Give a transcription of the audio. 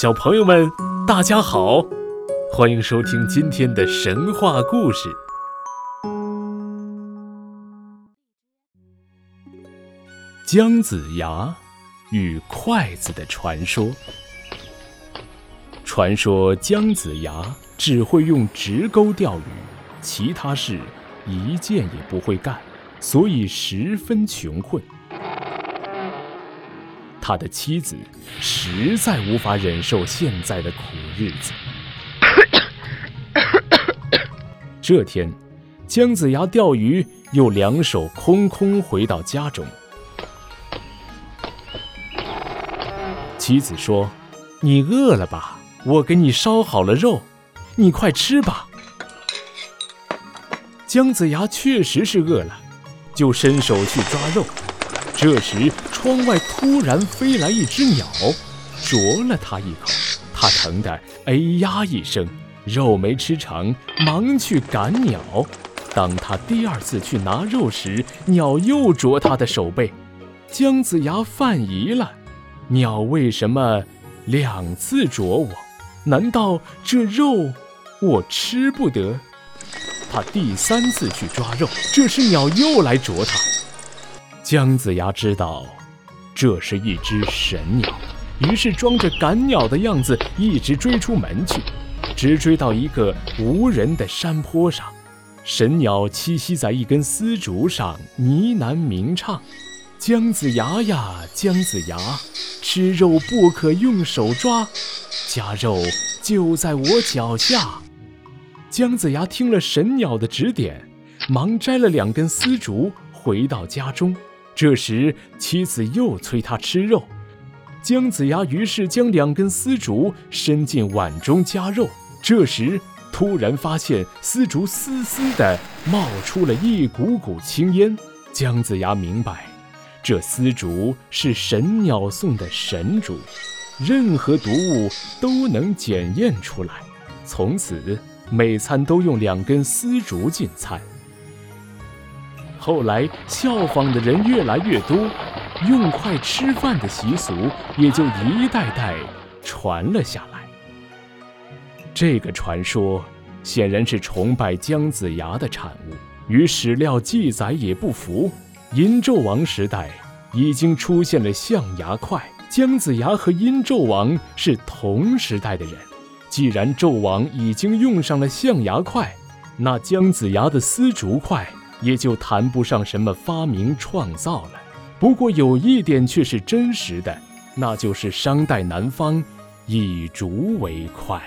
小朋友们，大家好，欢迎收听今天的神话故事——姜子牙与筷子的传说。传说姜子牙只会用直钩钓鱼，其他事一件也不会干，所以十分穷困。他的妻子实在无法忍受现在的苦日子。这天，姜子牙钓鱼，又两手空空回到家中。妻子说：“你饿了吧？我给你烧好了肉，你快吃吧。”姜子牙确实是饿了，就伸手去抓肉。这时，窗外突然飞来一只鸟，啄了他一口，他疼得哎呀一声，肉没吃成，忙去赶鸟。当他第二次去拿肉时，鸟又啄他的手背。姜子牙犯疑了：鸟为什么两次啄我？难道这肉我吃不得？他第三次去抓肉，这时鸟又来啄他。姜子牙知道，这是一只神鸟，于是装着赶鸟的样子，一直追出门去，直追到一个无人的山坡上。神鸟栖息在一根丝竹上，呢喃鸣唱：“姜子牙呀，姜子牙，吃肉不可用手抓，夹肉就在我脚下。”姜子牙听了神鸟的指点，忙摘了两根丝竹，回到家中。这时，妻子又催他吃肉，姜子牙于是将两根丝竹伸进碗中夹肉。这时，突然发现丝竹丝丝的冒出了一股股青烟。姜子牙明白，这丝竹是神鸟送的神竹，任何毒物都能检验出来。从此，每餐都用两根丝竹进餐。后来效仿的人越来越多，用筷吃饭的习俗也就一代代传了下来。这个传说显然是崇拜姜子牙的产物，与史料记载也不符。殷纣王时代已经出现了象牙筷，姜子牙和殷纣王是同时代的人。既然纣王已经用上了象牙筷，那姜子牙的丝竹筷。也就谈不上什么发明创造了。不过有一点却是真实的，那就是商代南方以竹为筷。